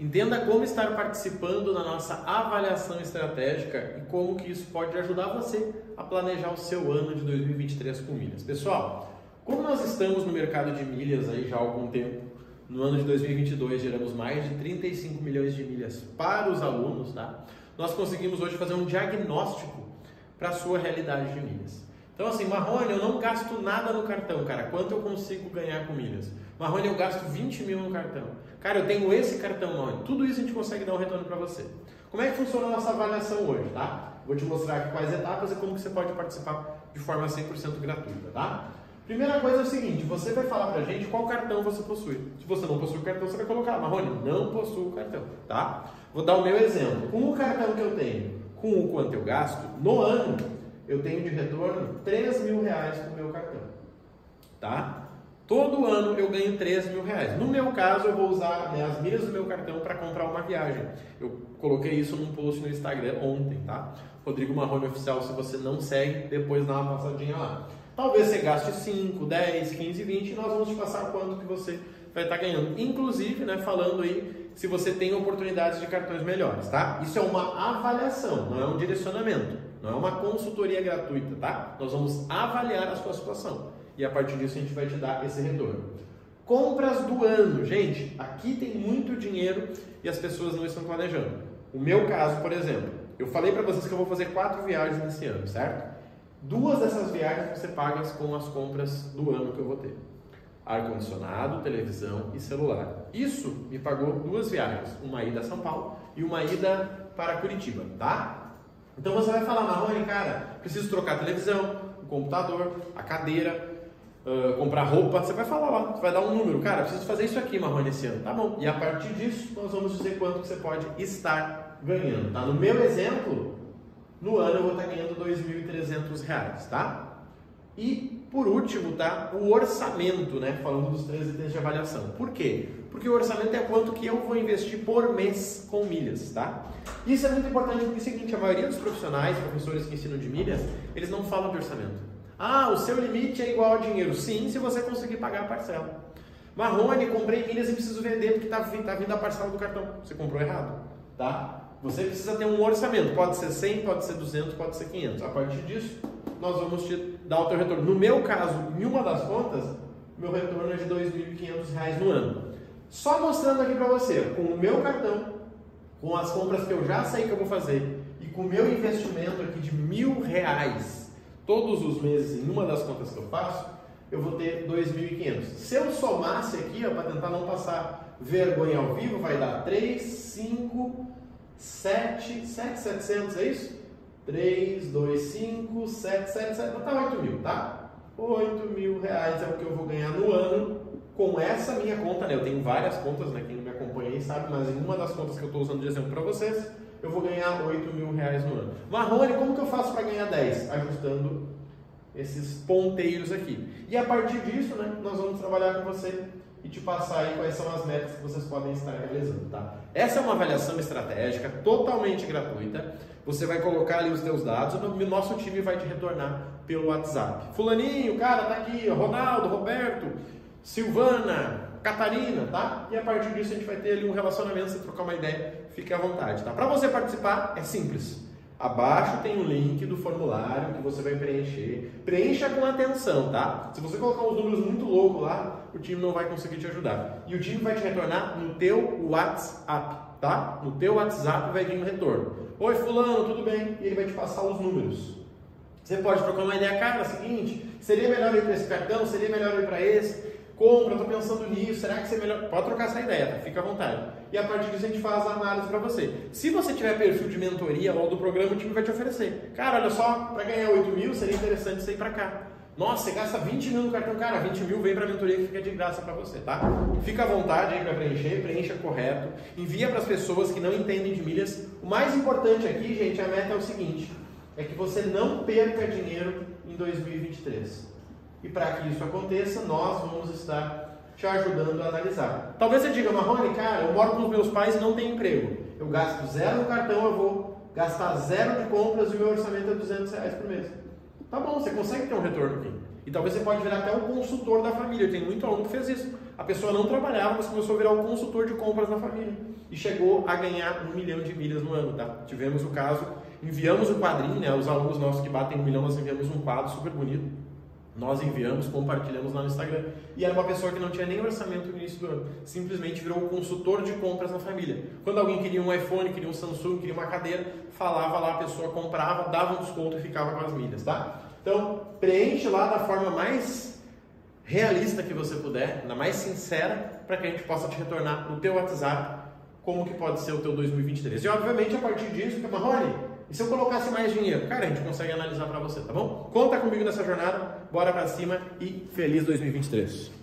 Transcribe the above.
Entenda como estar participando na nossa avaliação estratégica e como que isso pode ajudar você a planejar o seu ano de 2023 com milhas. Pessoal, como nós estamos no mercado de milhas aí já há algum tempo, no ano de 2022 geramos mais de 35 milhões de milhas para os alunos, tá? Nós conseguimos hoje fazer um diagnóstico para a sua realidade de milhas. Então assim, Marrone, eu não gasto nada no cartão, cara. Quanto eu consigo ganhar com milhas? Marrone, eu gasto 20 mil no cartão. Cara, eu tenho esse cartão, Marrone. Tudo isso a gente consegue dar um retorno para você. Como é que funciona a nossa avaliação hoje, tá? Vou te mostrar aqui quais etapas e como que você pode participar de forma 100% gratuita, tá? Primeira coisa é o seguinte, você vai falar pra gente qual cartão você possui. Se você não possui o cartão, você vai colocar, Marrone, não possuo o cartão, tá? Vou dar o meu exemplo. Com o cartão que eu tenho, com o quanto eu gasto, no ano, eu tenho de retorno 3 mil reais com o meu cartão, tá? Todo ano eu ganho 3 mil reais. No meu caso, eu vou usar né, as do meu cartão para comprar uma viagem. Eu coloquei isso num post no Instagram ontem, tá? Rodrigo Marrone Oficial, se você não segue, depois dá uma passadinha lá. Talvez você gaste 5, 10, 15, 20 e nós vamos te passar quanto que você vai estar ganhando. Inclusive, né, falando aí se você tem oportunidades de cartões melhores, tá? Isso é uma avaliação, não é um direcionamento, não é uma consultoria gratuita, tá? Nós vamos avaliar a sua situação e a partir disso a gente vai te dar esse retorno. Compras do ano, gente, aqui tem muito dinheiro e as pessoas não estão planejando. O meu caso, por exemplo, eu falei para vocês que eu vou fazer quatro viagens nesse ano, certo? Duas dessas viagens você paga com as compras do ano que eu vou ter. Ar-condicionado, televisão e celular. Isso me pagou duas viagens, uma ida a São Paulo e uma ida para Curitiba, tá? Então você vai falar, Marrone, cara, preciso trocar a televisão, o computador, a cadeira, uh, comprar roupa, você vai falar lá, você vai dar um número, cara, preciso fazer isso aqui, Marrone, esse ano, tá bom? E a partir disso, nós vamos dizer quanto que você pode estar ganhando, tá? No meu exemplo, no ano eu vou estar ganhando R$ 2.300, tá? E por último, tá? O orçamento, né? Falando dos três itens de avaliação. Por quê? Porque o orçamento é quanto que eu vou investir por mês com milhas, tá? Isso é muito importante porque é o seguinte, a maioria dos profissionais, professores que ensinam de milhas, eles não falam de orçamento. Ah, o seu limite é igual ao dinheiro. Sim, se você conseguir pagar a parcela. Marrone, comprei milhas e preciso vender porque está tá vindo a parcela do cartão. Você comprou errado, tá? Você precisa ter um orçamento. Pode ser 100, pode ser 200, pode ser 500. A partir disso, nós vamos te dar o teu retorno. No meu caso, em uma das contas, meu retorno é de R$ 2.500 no ano. Só mostrando aqui para você, com o meu cartão, com as compras que eu já sei que eu vou fazer e com o meu investimento aqui de mil reais todos os meses em uma das contas que eu faço, eu vou ter 2.500. Se eu somasse aqui, para tentar não passar vergonha ao vivo, vai dar 3, 5, 7, 7, 700, é isso? 3, 2, 5, 7, 7, 7, vai dar 8 mil, tá? 8 mil reais é o que eu vou ganhar no ano com essa minha conta, né? Eu tenho várias contas, né? Quem me acompanha aí sabe, mas em uma das contas que eu estou usando de exemplo para vocês, eu vou ganhar 8 mil reais no ano. Marrone, como que eu faço para ganhar 10? Ajustando esses ponteiros aqui. E a partir disso, né, nós vamos trabalhar com você e te passar aí quais são as metas que vocês podem estar realizando, tá? Essa é uma avaliação estratégica totalmente gratuita. Você vai colocar ali os teus dados, o nosso time vai te retornar pelo WhatsApp. Fulaninho, cara, tá aqui, Ronaldo, Roberto, Silvana, Catarina, tá? E a partir disso a gente vai ter ali um relacionamento, você trocar uma ideia, fique à vontade, tá? Para você participar é simples. Abaixo tem o link do formulário que você vai preencher. Preencha com atenção, tá? Se você colocar uns números muito loucos lá, o time não vai conseguir te ajudar. E o time vai te retornar no teu WhatsApp, tá? No teu WhatsApp vai vir um retorno. Oi, fulano, tudo bem? E ele vai te passar os números. Você pode trocar uma ideia, cara, é o seguinte, seria melhor ir para esse cartão, seria melhor ir para esse compra, estou pensando nisso, será que você é melhor? Pode trocar essa ideia, tá? Fica à vontade. E a partir disso a gente faz a análise para você. Se você tiver perfil de mentoria ou do programa, o time vai te oferecer. Cara, olha só, para ganhar 8 mil seria interessante você ir para cá. Nossa, você gasta 20 mil no cartão, cara, 20 mil vem para a mentoria que fica de graça para você, tá? Fica à vontade aí para preencher, preencha correto, envia para as pessoas que não entendem de milhas. O mais importante aqui, gente, a meta é o seguinte, é que você não perca dinheiro em 2023. E para que isso aconteça, nós vamos estar te ajudando a analisar. Talvez você diga, Marrone, cara, eu moro com os meus pais e não tenho emprego. Eu gasto zero no cartão, eu vou gastar zero de compras e o meu orçamento é 200 reais por mês. Tá bom, você consegue ter um retorno aqui. E talvez você pode virar até o consultor da família. Tem muito aluno que fez isso. A pessoa não trabalhava, mas começou a virar o consultor de compras na família. E chegou a ganhar um milhão de milhas no ano. Tá? Tivemos o caso, enviamos o quadrinho, né? Os alunos nossos que batem um milhão, nós enviamos um quadro super bonito. Nós enviamos, compartilhamos lá no Instagram. E era uma pessoa que não tinha nem orçamento no início do ano. Simplesmente virou o consultor de compras na família. Quando alguém queria um iPhone, queria um Samsung, queria uma cadeira, falava lá, a pessoa comprava, dava um desconto e ficava com as milhas, tá? Então, preenche lá da forma mais realista que você puder, na mais sincera, para que a gente possa te retornar no teu WhatsApp como que pode ser o teu 2023. E obviamente a partir disso, Marrone, e se eu colocasse mais dinheiro? Cara, a gente consegue analisar para você, tá bom? Conta comigo nessa jornada, bora para cima e feliz 2023.